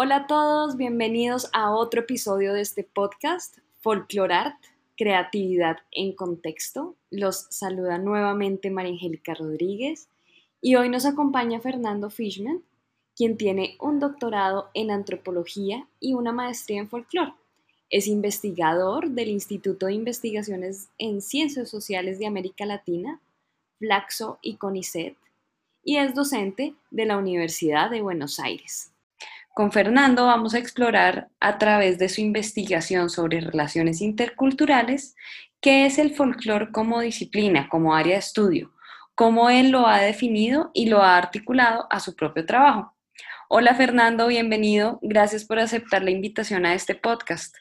Hola a todos, bienvenidos a otro episodio de este podcast, Folklore Creatividad en Contexto. Los saluda nuevamente María Angélica Rodríguez y hoy nos acompaña Fernando Fishman, quien tiene un doctorado en antropología y una maestría en folclore. Es investigador del Instituto de Investigaciones en Ciencias Sociales de América Latina, Flaxo y CONICET, y es docente de la Universidad de Buenos Aires. Con Fernando vamos a explorar a través de su investigación sobre relaciones interculturales qué es el folclore como disciplina, como área de estudio, cómo él lo ha definido y lo ha articulado a su propio trabajo. Hola Fernando, bienvenido. Gracias por aceptar la invitación a este podcast.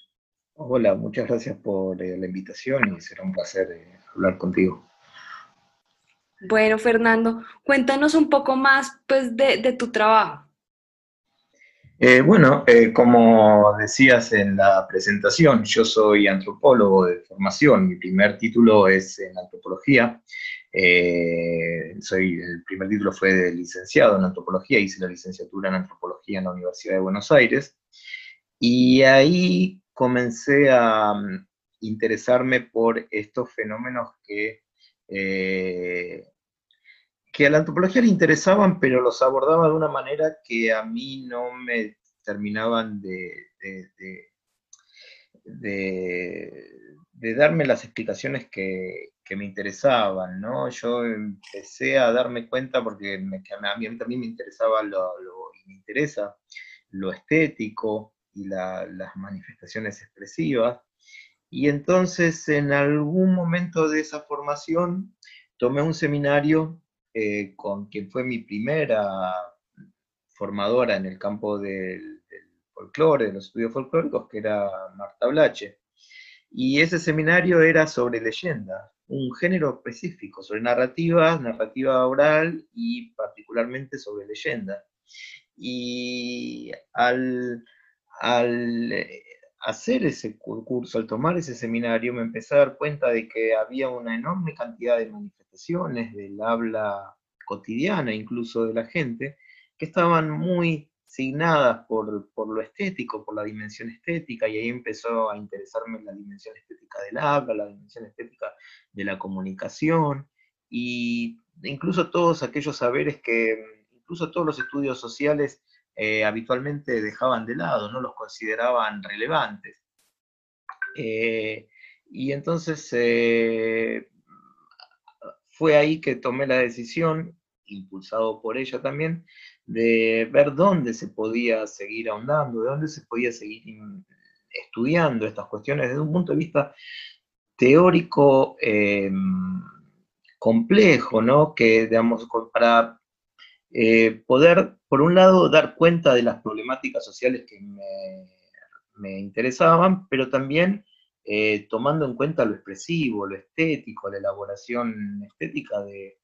Hola, muchas gracias por eh, la invitación y será un placer eh, hablar contigo. Bueno, Fernando, cuéntanos un poco más pues, de tu trabajo. Eh, bueno, eh, como decías en la presentación, yo soy antropólogo de formación. Mi primer título es en antropología. Eh, soy, el primer título fue de licenciado en antropología, hice la licenciatura en antropología en la Universidad de Buenos Aires. Y ahí comencé a mm, interesarme por estos fenómenos que que a la antropología le interesaban, pero los abordaba de una manera que a mí no me terminaban de, de, darme las explicaciones que, me interesaban, ¿no? Yo empecé a darme cuenta, porque a, mí, también me interesaba lo, me interesa lo estético y las manifestaciones expresivas, y entonces en algún momento de esa formación tomé un seminario eh, con quien fue mi primera formadora en el campo del, folclore, de los estudios folclóricos, que era Marta Blache. Y ese seminario era sobre leyenda, un género específico, sobre narrativa, narrativa oral y particularmente sobre leyenda. Y al, al hacer ese curso, al tomar ese seminario, me empecé a dar cuenta de que había una enorme cantidad de manifestaciones del habla cotidiana, incluso de la gente, que estaban muy signadas por, lo estético, por la dimensión estética, y ahí empezó a interesarme la dimensión estética del habla, la dimensión estética de la comunicación, y incluso todos aquellos saberes que, incluso todos los estudios sociales eh, habitualmente dejaban de lado, no los consideraban relevantes. Eh, y entonces eh, fue ahí que tomé la decisión, impulsado por ella también, de ver dónde se podía seguir ahondando, de dónde se podía seguir estudiando estas cuestiones desde un punto de vista teórico complejo, ¿no? Que, digamos, para eh, poder, por un lado, dar cuenta de las problemáticas sociales que me, interesaban, pero también eh, tomando en cuenta lo expresivo, lo estético, la elaboración estética de,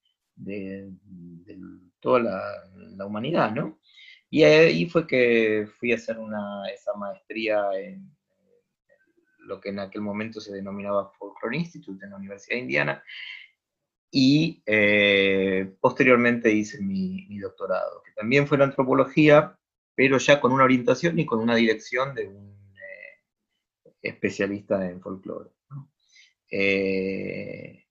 toda la, humanidad, ¿no? Y ahí fue que fui a hacer una, esa maestría en, lo que en aquel momento se denominaba Folklore Institute en la Universidad de Indiana, y eh, posteriormente hice mi, doctorado, que también fue en antropología, pero ya con una orientación y con una dirección de un eh, especialista en folclore. Eh,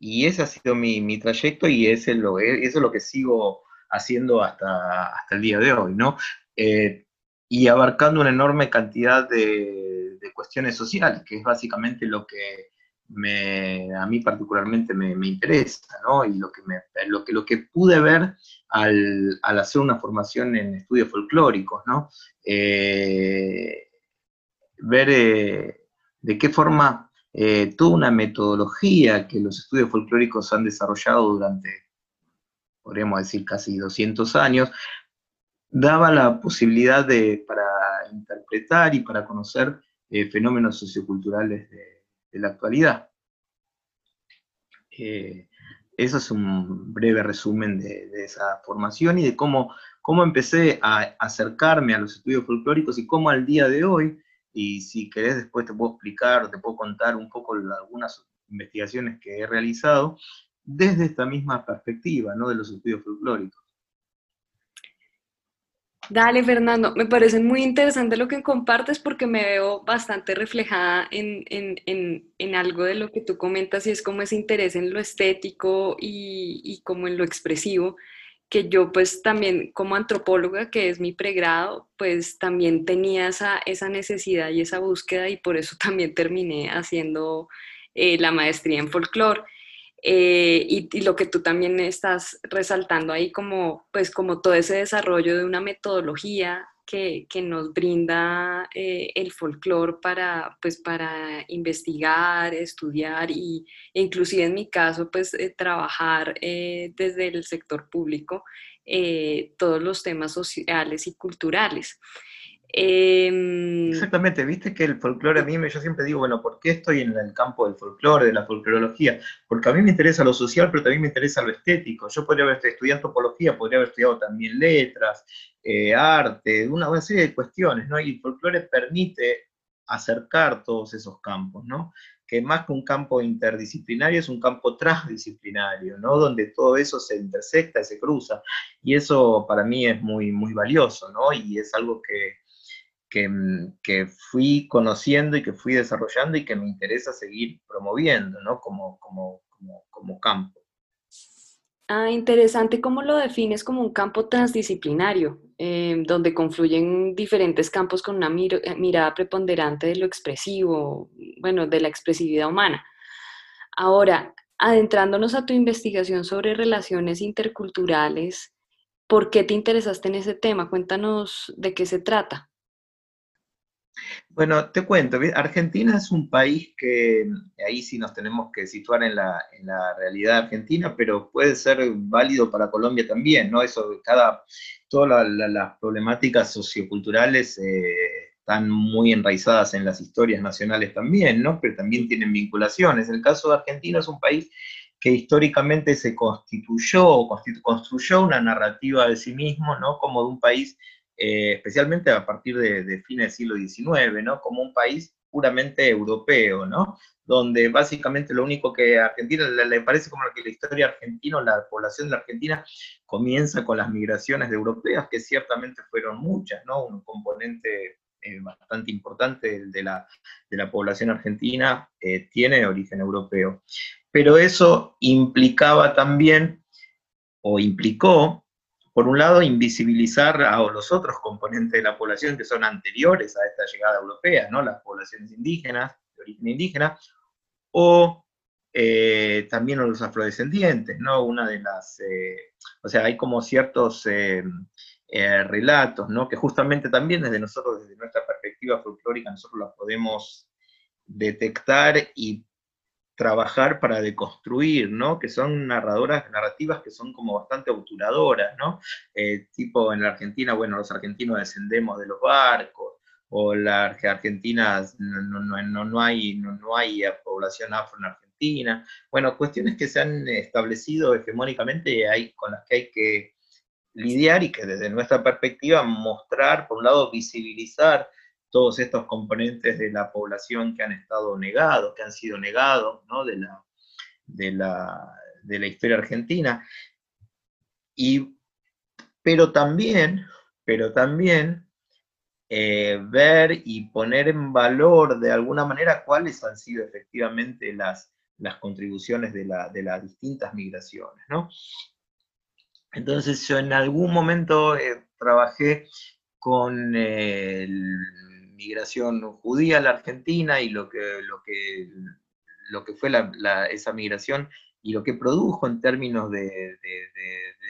y ese ha sido mi, trayecto y ese lo, eso es lo que sigo haciendo hasta, hasta el día de hoy, ¿no? y abarcando una enorme cantidad de, de cuestiones sociales, que es básicamente lo que a mí particularmente me, interesa, ¿no? Y lo que, lo que, lo que pude ver al, hacer una formación en estudios folclóricos, ¿no? Eh, ver eh, de qué forma eh, toda una metodología que los estudios folclóricos han desarrollado durante, podríamos decir, casi 200 años, daba la posibilidad de, para interpretar y para conocer fenómenos socioculturales de, de la actualidad. Eh, eso es un breve resumen de, esa formación y de cómo, cómo empecé a acercarme a los estudios folclóricos y cómo al día de hoy, y si querés después te puedo explicar, te puedo contar un poco algunas investigaciones que he realizado desde esta misma perspectiva, ¿no? De los estudios folclóricos. Dale, Fernando, me parece muy interesante lo que compartes porque me veo bastante reflejada en, en, algo de lo que tú comentas y es como ese interés en lo estético y, y, como en lo expresivo, que yo pues también como antropóloga, que es mi pregrado, pues también tenía esa, esa necesidad y esa búsqueda y por eso también terminé haciendo eh, la maestría en folclore. Eh, y, lo que tú también estás resaltando ahí como, pues como todo ese desarrollo de una metodología que, que nos brinda eh, el folclore para, pues para investigar, estudiar y, e inclusive en mi caso, pues eh, trabajar desde el sector público todos los temas sociales y culturales. Em, Exactamente, viste que el folclore a mí, me, yo siempre digo, bueno, ¿por qué estoy en el campo del folclore, de la folclorología? Porque a mí me interesa lo social, pero también me interesa lo estético. Yo podría haber estudiado antropología, podría haber estudiado también letras, eh, arte, una, una serie de cuestiones, ¿no? Y el folclore permite acercar todos esos campos, ¿no? que más que un campo interdisciplinario es un campo transdisciplinario, ¿no? Donde todo eso se intersecta se cruza. Y eso para mí es muy, muy valioso, ¿no? Y es algo que, Mm, que, fui conociendo y que fui desarrollando y que me interesa seguir promoviendo, ¿no? Como, como, como, campo. Ah, interesante cómo lo defines como un campo transdisciplinario, eh, donde confluyen diferentes campos con una eh, mirada preponderante de lo expresivo, bueno, de la expresividad humana. Ahora, adentrándonos a tu investigación sobre relaciones interculturales, ¿por qué te interesaste en ese tema? Cuéntanos de qué se trata. Bueno, te cuento, Argentina es un país que ahí sí nos tenemos que situar en la, realidad argentina, pero puede ser válido para Colombia también, ¿no? Eso, cada, todas las problemáticas socioculturales eh, están muy enraizadas en las historias nacionales también, ¿no? Pero también tienen vinculaciones. El caso de Argentina es un país que históricamente se constituyó, construyó una narrativa de sí mismo, ¿no? Como de un país eh, especialmente a partir de, fines del siglo XIX, ¿no? Como un país puramente europeo, ¿no? Donde básicamente lo único que a Argentina le, parece como que la historia argentina, la población de la Argentina comienza con las migraciones de europeas, que ciertamente fueron muchas, ¿no? Un componente eh, bastante importante de la, de la población argentina eh, tiene origen europeo. Pero eso implicaba también, o implicó, por un lado, invisibilizar a los otros componentes de la población que son anteriores a esta llegada europea, ¿no? las poblaciones indígenas, de origen indígena, o eh, también a los afrodescendientes, ¿no? Una de las, eh, o sea, hay como ciertos eh, relatos, ¿no? Que justamente también desde nosotros, desde nuestra perspectiva folclórica, nosotros los podemos detectar y trabajar para deconstruir, ¿no? Que son narradoras, narrativas que son como bastante obturadoras, ¿no? Eh, tipo en la Argentina, bueno, los argentinos descendemos de los barcos, o la Argentina no, no, no, hay, no, hay población afro en Argentina. Bueno, cuestiones que se han establecido hegemónicamente hay, con las que hay que lidiar y que desde nuestra perspectiva mostrar, por un lado, visibilizar todos estos componentes de la población que han estado negados, que han sido negados de, la, de, la, de, la, historia argentina. Y, pero también, pero también eh, ver y poner en valor de alguna manera cuáles han sido efectivamente las, las contribuciones de, la, de las distintas migraciones. ¿no? Entonces yo en algún momento eh, trabajé con el migración judía a la Argentina y lo que, lo que, lo que fue esa migración y lo que produjo en términos de,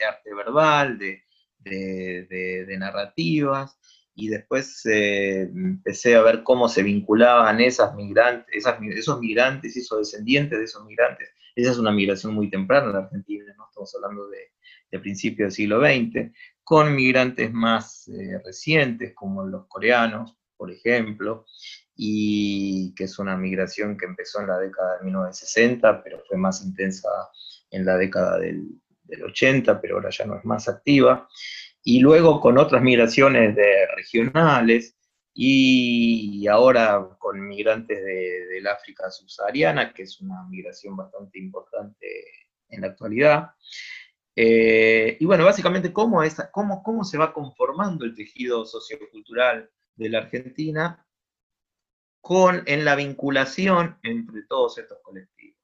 arte verbal, de, narrativas, y después eh, empecé a ver cómo se vinculaban esas migrantes, esos migrantes y esos descendientes de esos migrantes. Esa es una migración muy temprana en la Argentina, ¿no? estamos hablando de, principios del siglo XX, con migrantes más eh, recientes como los coreanos, por ejemplo, y que es una migración que empezó en la década de 1960, pero fue más intensa en la década del, 80, pero ahora ya no es más activa, y luego con otras migraciones de regionales, y ahora con migrantes del África subsahariana, que es una migración bastante importante en la actualidad. Eh, y bueno, básicamente cómo, cómo, cómo se va conformando el tejido sociocultural de la Argentina con, en la vinculación entre todos estos colectivos.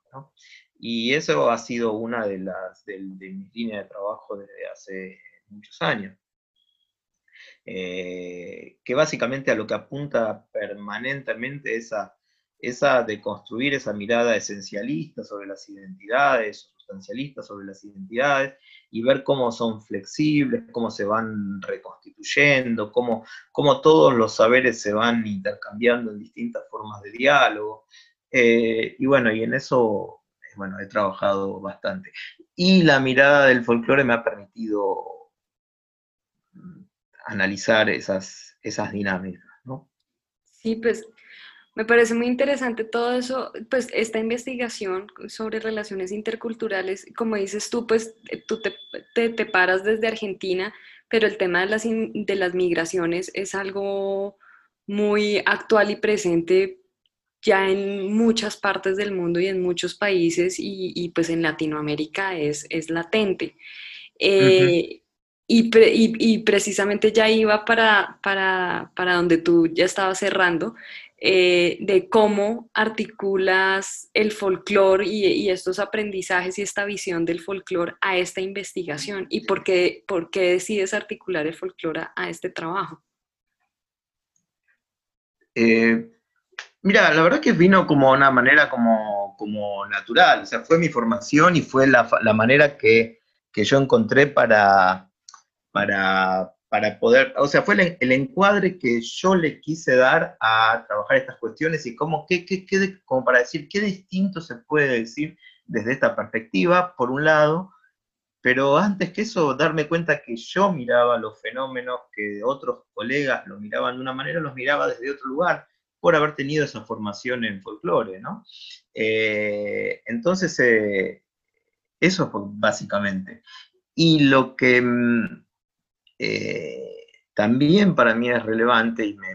Y eso ha sido una de, las, de, mis líneas de trabajo desde hace muchos años. Eh, que básicamente a lo que apunta permanentemente es a, esa de construir esa mirada esencialista sobre las identidades, sobre las identidades, y ver cómo son flexibles, cómo se van reconstituyendo, cómo, cómo todos los saberes se van intercambiando en distintas formas de diálogo. Eh, y bueno, y en eso bueno, he trabajado bastante. Y la mirada del folclore me ha permitido mm, analizar esas, esas dinámicas, ¿no? Sí, pues me parece muy interesante todo eso, pues esta investigación sobre relaciones interculturales, como dices tú, pues tú te, te, paras desde Argentina, pero el tema de las, de las migraciones es algo muy actual y presente ya en muchas partes del mundo y en muchos países y, y pues en Latinoamérica es, es latente. Eh, y, y, precisamente ya iba para, para, para donde tú ya estabas cerrando, eh, de cómo articulas el folclore y, estos aprendizajes y esta visión del folclore a esta investigación y por qué, por qué decides articular el folclore a, este trabajo. Eh, mira, la verdad que vino como una manera como, como natural, o sea, fue mi formación y fue la, la manera que, que, yo encontré para, para, para poder, o sea, fue el, encuadre que yo le quise dar a trabajar estas cuestiones y cómo, qué, qué, qué, como para decir qué distinto se puede decir desde esta perspectiva, por un lado, pero antes que eso, darme cuenta que yo miraba los fenómenos que otros colegas lo miraban de una manera, los miraba desde otro lugar, por haber tenido esa formación en folclore, ¿no? Eh, entonces, eh, eso fue básicamente. Y lo que mm, eh, también para mí es relevante y me,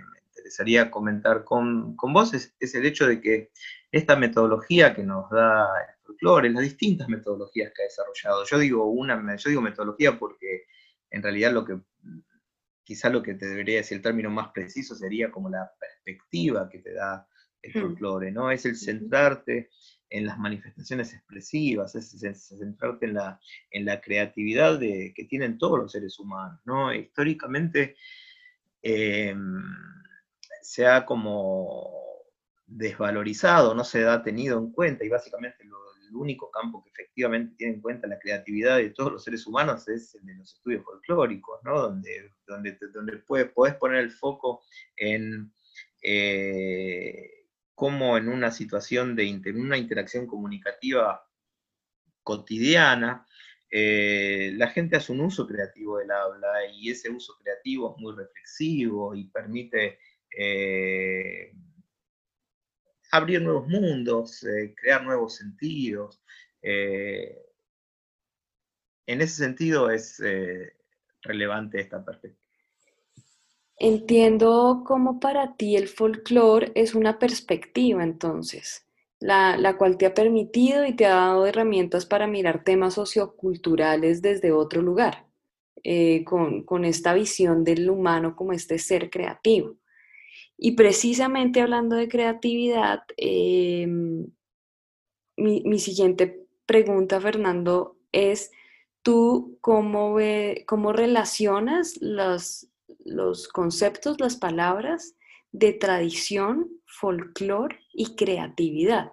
interesaría comentar con, vos es, el hecho de que esta metodología que nos da el folclore, las distintas metodologías que ha desarrollado, yo digo, una, yo digo metodología porque en realidad lo que quizá lo que te debería decir el término más preciso sería como la perspectiva que te da el hmm. folclore, ¿no? Es el centrarte en las manifestaciones expresivas, es, centrarte en la, en la creatividad de, que tienen todos los seres humanos. ¿no? Históricamente em, se ha como desvalorizado, no se ha tenido en cuenta, y básicamente el único campo que efectivamente tiene en cuenta la creatividad de todos los seres humanos es el de los estudios folclóricos, ¿no? donde, donde, donde puedes, poner el foco en... Eh, cómo en una situación de una interacción comunicativa cotidiana, eh, la gente hace un uso creativo del habla y ese uso creativo es muy reflexivo y permite eh, abrir nuevos mundos, eh, crear nuevos sentidos. en ese sentido es relevante esta perspectiva. Entiendo cómo para ti el folclore es una perspectiva entonces, la, cual te ha permitido y te ha dado herramientas para mirar temas socioculturales desde otro lugar, eh, con, esta visión del humano como este ser creativo. Y precisamente hablando de creatividad, em, mi, siguiente pregunta, Fernando, es, ¿tú cómo, ve, cómo relacionas las los conceptos, las palabras de tradición, folclore y creatividad.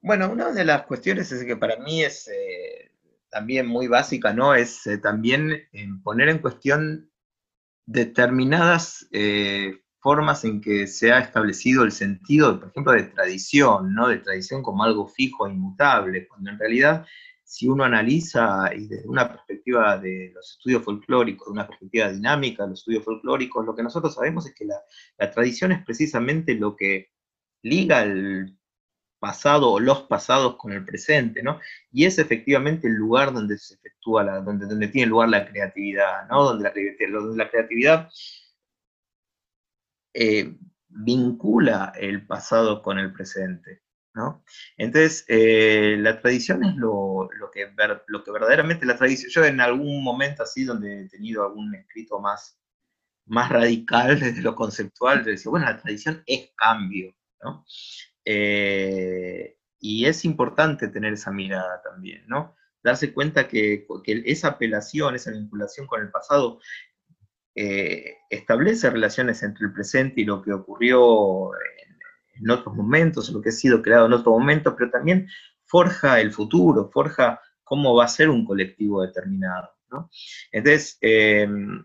Bueno, una de las cuestiones es que para mí es eh, también muy básica, ¿no? Es eh, también eh, poner en cuestión determinadas formas en que se ha establecido el sentido, por ejemplo, de tradición, ¿no? De tradición como algo fijo e inmutable, cuando en realidad si uno analiza y desde una perspectiva de los estudios folclóricos, de una perspectiva dinámica de los estudios folclóricos, lo que nosotros sabemos es que la, tradición es precisamente lo que liga el pasado o los pasados con el presente, ¿no? Y es efectivamente el lugar donde se efectúa, la, donde, donde tiene lugar la creatividad, ¿no? Donde la, creatividad eh, vincula el pasado con el presente. Entonces, eh, la tradición es lo, que lo que verdaderamente la tradición, yo en algún momento así donde he tenido algún escrito más, más radical desde lo conceptual, yo decía, bueno, la tradición es cambio, ¿no? Eh, y es importante tener esa mirada también, ¿no? Darse cuenta que, que esa apelación, esa vinculación con el pasado eh, establece relaciones entre el presente y lo que ocurrió en, otros momentos, lo que ha sido creado en otro momento, pero también forja el futuro, forja cómo va a ser un colectivo determinado. Entonces, em,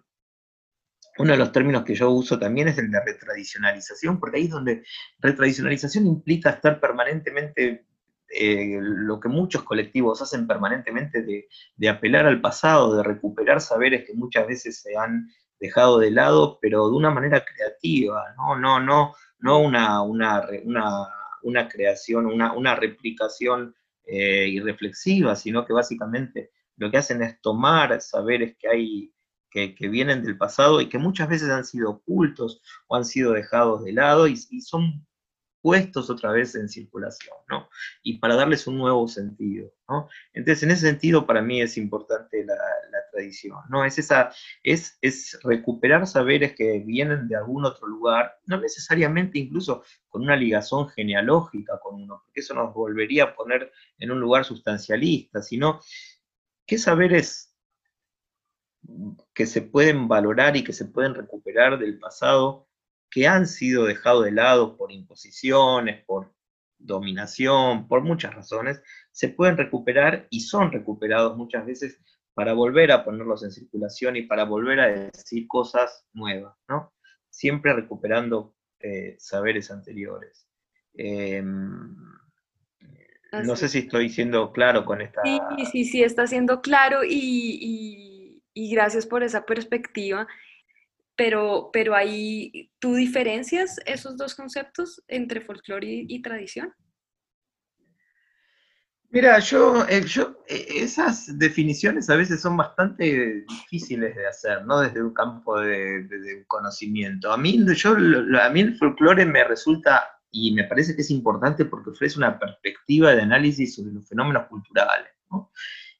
uno de los términos que yo uso también es el de retradicionalización, porque ahí es donde retradicionalización implica estar permanentemente, eh, lo que muchos colectivos hacen permanentemente, de, de, apelar al pasado, de recuperar saberes que muchas veces se han dejado de lado, pero de una manera creativa, no, no, no, no una, una, una, creación, una, una replicación eh, irreflexiva, sino que básicamente lo que hacen es tomar saberes que hay, que, vienen del pasado y que muchas veces han sido ocultos o han sido dejados de lado y son puestos otra vez en circulación, ¿no? Y para darles un nuevo sentido, ¿no? Entonces, en ese sentido, para mí es importante la, tradición, ¿no? Es, esa, es, es recuperar saberes que vienen de algún otro lugar, no necesariamente incluso con una ligazón genealógica con uno, porque eso nos volvería a poner en un lugar sustancialista, sino qué saberes que se pueden valorar y que se pueden recuperar del pasado que han sido dejados de lado por imposiciones, por dominación, por muchas razones, se pueden recuperar y son recuperados muchas veces para volver a ponerlos en circulación y para volver a decir cosas nuevas, ¿no? Siempre recuperando eh, saberes anteriores. Em, no sé si estoy siendo claro con esta... Sí, sí, sí, está siendo claro y, y gracias por esa perspectiva pero, pero ahí, ¿tú diferencias esos dos conceptos entre folclore y, tradición? Mira, yo, eh, yo, eh, esas definiciones a veces son bastante difíciles de hacer, ¿no? Desde un campo de, conocimiento. A mí, yo, a mí el folclore me resulta, y me parece que es importante porque ofrece una perspectiva de análisis sobre los fenómenos culturales, ¿no?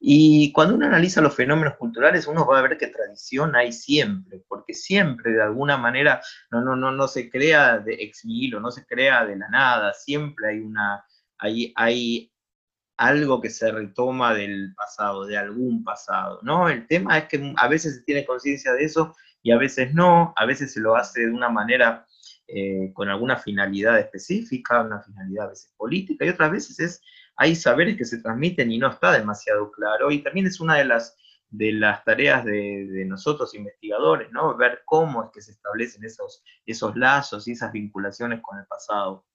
Y cuando uno analiza los fenómenos culturales, uno va a ver que tradición hay siempre, porque siempre de alguna manera no, no, no, no se crea de ex nihilo, no se crea de la nada, siempre hay una, hay, hay algo que se retoma del pasado, de algún pasado, ¿no? El tema es que a veces se tiene conciencia de eso y a veces no, a veces se lo hace de una manera eh, con alguna finalidad específica, una finalidad a veces política, y otras veces es hay saberes que se transmiten y no está demasiado claro, y también es una de las, de las tareas de, nosotros investigadores, ¿no? Ver cómo es que se establecen esos, esos lazos y esas vinculaciones con el pasado.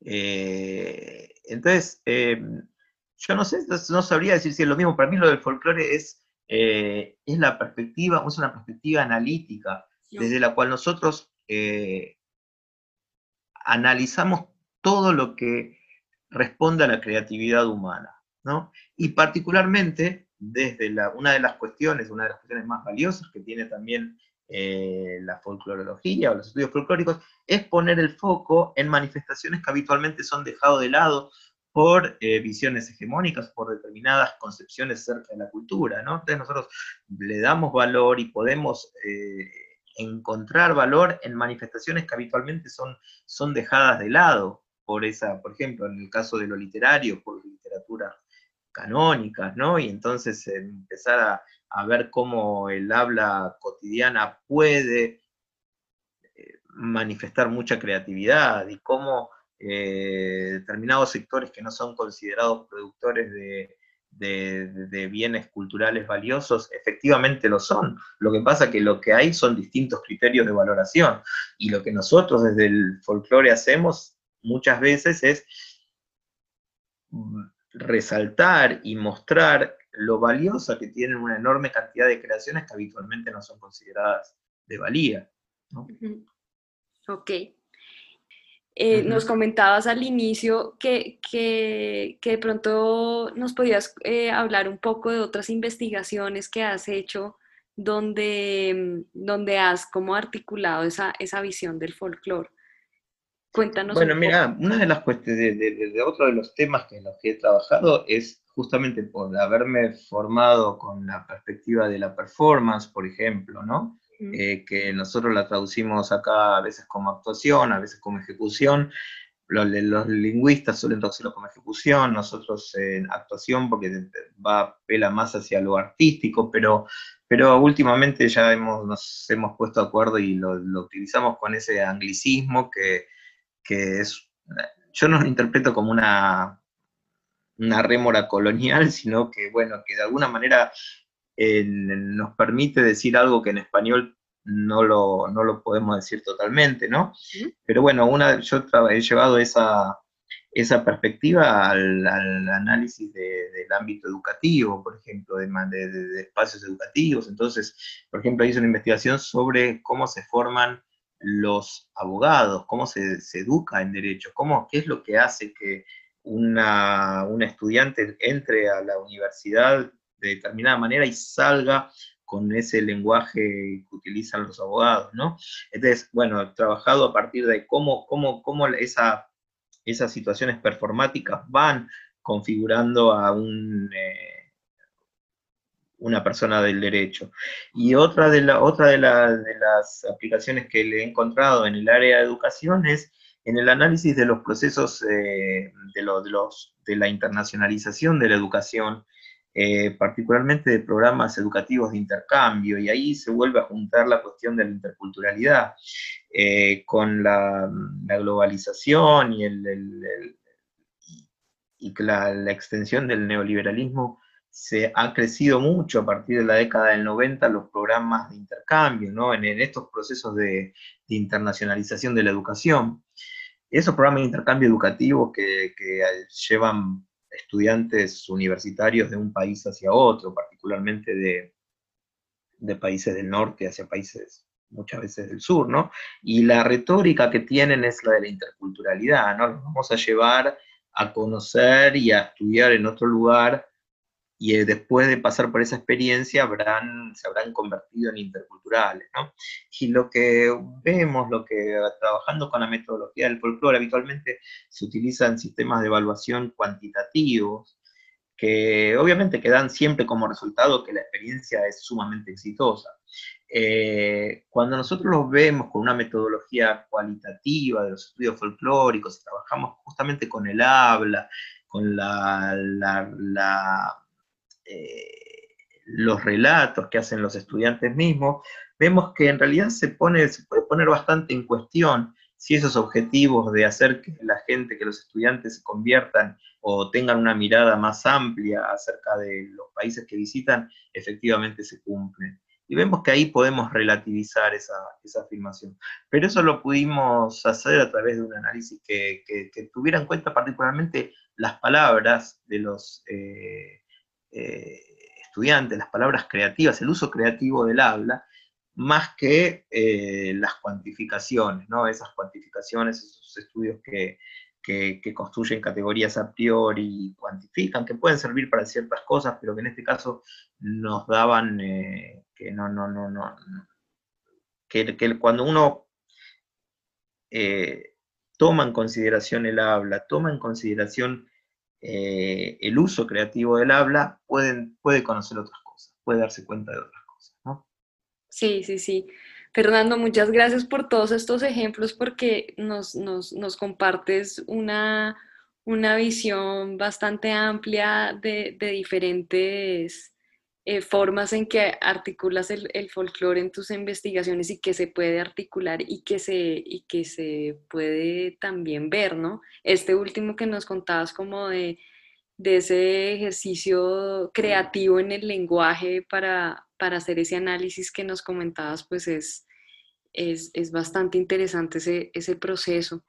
Eh, entonces, eh, yo no sé, no sabría decir si es lo mismo, para mí lo del folclore es, eh, es la perspectiva, es una perspectiva analítica, desde la cual nosotros analizamos todo lo que responde a la creatividad humana. ¿no? Y particularmente, desde la, una de las cuestiones, una de las cuestiones más valiosas que tiene también eh, la folclorología o los estudios folclóricos, es poner el foco en manifestaciones que habitualmente son dejados de lado por eh, visiones hegemónicas, por determinadas concepciones cerca de la cultura, ¿no? Entonces nosotros le damos valor y podemos eh, encontrar valor en manifestaciones que habitualmente son, son dejadas de lado por esa, por ejemplo, en el caso de lo literario, por literatura canónica, ¿no? Y entonces empezar a, ver cómo el habla cotidiana puede eh, manifestar mucha creatividad y cómo eh, determinados sectores que no son considerados productores de, de, bienes culturales valiosos, efectivamente lo son. Lo que pasa que lo que hay son distintos criterios de valoración. Y lo que nosotros desde el folclore hacemos muchas veces es resaltar y mostrar lo valiosa que tienen una enorme cantidad de creaciones que habitualmente no son consideradas de valía. Ok. Eh, nos comentabas al inicio que, de pronto nos podías eh, hablar un poco de otras investigaciones que has hecho donde, donde has como articulado esa, esa visión del folclore. Cuéntanos. Bueno, mira, una de las cuestiones, de, otro de los temas que en los que he trabajado es justamente por haberme formado con la perspectiva de la performance, por ejemplo, ¿no? Eh, que nosotros la traducimos acá a veces como actuación, a veces como ejecución. Los, los lingüistas suelen traducirlo como ejecución, nosotros en actuación porque va pela más hacia lo artístico, pero, pero últimamente ya hemos, nos hemos puesto de acuerdo y lo, lo utilizamos con ese anglicismo que que es, yo no lo interpreto como una, una rémora colonial, sino que, bueno, que de alguna manera nos permite decir algo que en español no lo, no lo podemos decir totalmente, ¿no? Pero bueno, una, yo he llevado esa, esa perspectiva al, análisis del ámbito educativo, por ejemplo, de, de, espacios educativos. Entonces, por ejemplo, hice una investigación sobre cómo se forman los abogados, cómo se, educa en derecho, cómo, qué es lo que hace que una, estudiante entre a la universidad de determinada manera y salga con ese lenguaje que utilizan los abogados, ¿no? Entonces, bueno, he trabajado a partir de cómo, cómo, cómo esa, esas situaciones performáticas van configurando a un, eh, una persona del derecho. Y otra de, la, otra de, las aplicaciones que le he encontrado en el área de educación es en el análisis de los procesos eh, de, los, de la internacionalización de la educación, eh, particularmente de programas educativos de intercambio, y ahí se vuelve a juntar la cuestión de la interculturalidad eh, con la, globalización y, el, y la, la, extensión del neoliberalismo se ha crecido mucho a partir de la década del 90 los programas de intercambio, ¿no? en, estos procesos de, internacionalización de la educación. Esos programas de intercambio educativo que, llevan estudiantes universitarios de un país hacia otro, particularmente de, de países del norte hacia países muchas veces del sur, ¿no? Y la retórica que tienen es la de la interculturalidad, ¿no? Los vamos a llevar a conocer y a estudiar en otro lugar y eh, después de pasar por esa experiencia habrán, se habrán convertido en interculturales. ¿no? Y lo que vemos, lo que trabajando con la metodología del folclore, habitualmente se utilizan sistemas de evaluación cuantitativos, que obviamente quedan siempre como resultado que la experiencia es sumamente exitosa. Eh, cuando nosotros los vemos con una metodología cualitativa de los estudios folclóricos, trabajamos justamente con el habla, con la, la eh, los relatos que hacen los estudiantes mismos, vemos que en realidad se, pone, se puede poner bastante en cuestión si esos objetivos de hacer que la gente, que los estudiantes se conviertan o tengan una mirada más amplia acerca de los países que visitan, efectivamente se cumplen. Y vemos que ahí podemos relativizar esa, afirmación. Pero eso lo pudimos hacer a través de un análisis que, tuviera en cuenta particularmente las palabras de los, eh, eh, estudiantes, las palabras creativas, el uso creativo del habla, más que eh, las cuantificaciones, ¿no? Esas cuantificaciones, esos estudios que, construyen categorías a priori cuantifican, que pueden servir para ciertas cosas, pero que en este caso nos daban eh, que no, no, no, no, que, que cuando uno toma en consideración el habla, toma en consideración eh, el uso creativo del habla, pueden, puede conocer otras cosas, puede darse cuenta de otras cosas. ¿no? Sí, sí, sí. Fernando, muchas gracias por todos estos ejemplos porque nos, nos, compartes una, una, visión bastante amplia de, de diferentes eh, formas en que articulas el, el folclore en tus investigaciones y que se puede articular y que, se, y que se puede también ver, ¿no? Este último que nos contabas como de, de ese ejercicio creativo en el lenguaje para, para, hacer ese análisis que nos comentabas, pues es, es, es bastante interesante ese, ese proceso.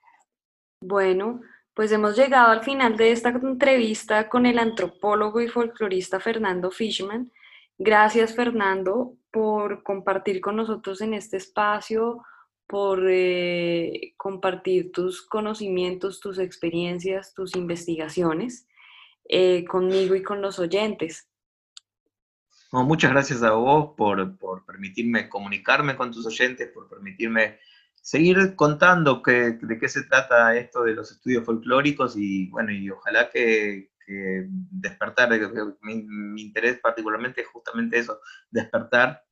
Bueno, pues hemos llegado al final de esta entrevista con el antropólogo y folclorista Fernando Fishman. Gracias, Fernando, por compartir con nosotros en este espacio, por eh, compartir tus conocimientos, tus experiencias, tus investigaciones eh, conmigo y con los oyentes. muchas gracias a vos por, permitirme comunicarme con tus oyentes, por permitirme seguir contando que, de qué se trata esto de los estudios folclóricos y bueno, y ojalá que, despertar, mi, interés particularmente es justamente eso, despertar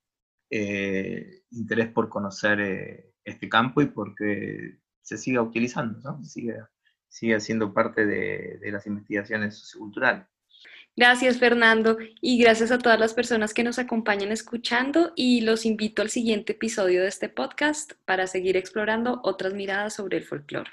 eh, interés por conocer eh, este campo y porque se siga utilizando, ¿no? siga, siga siendo parte de, de las investigaciones socioculturales. Gracias Fernando y gracias a todas las personas que nos acompañan escuchando y los invito al siguiente episodio de este podcast para seguir explorando otras miradas sobre el folclore.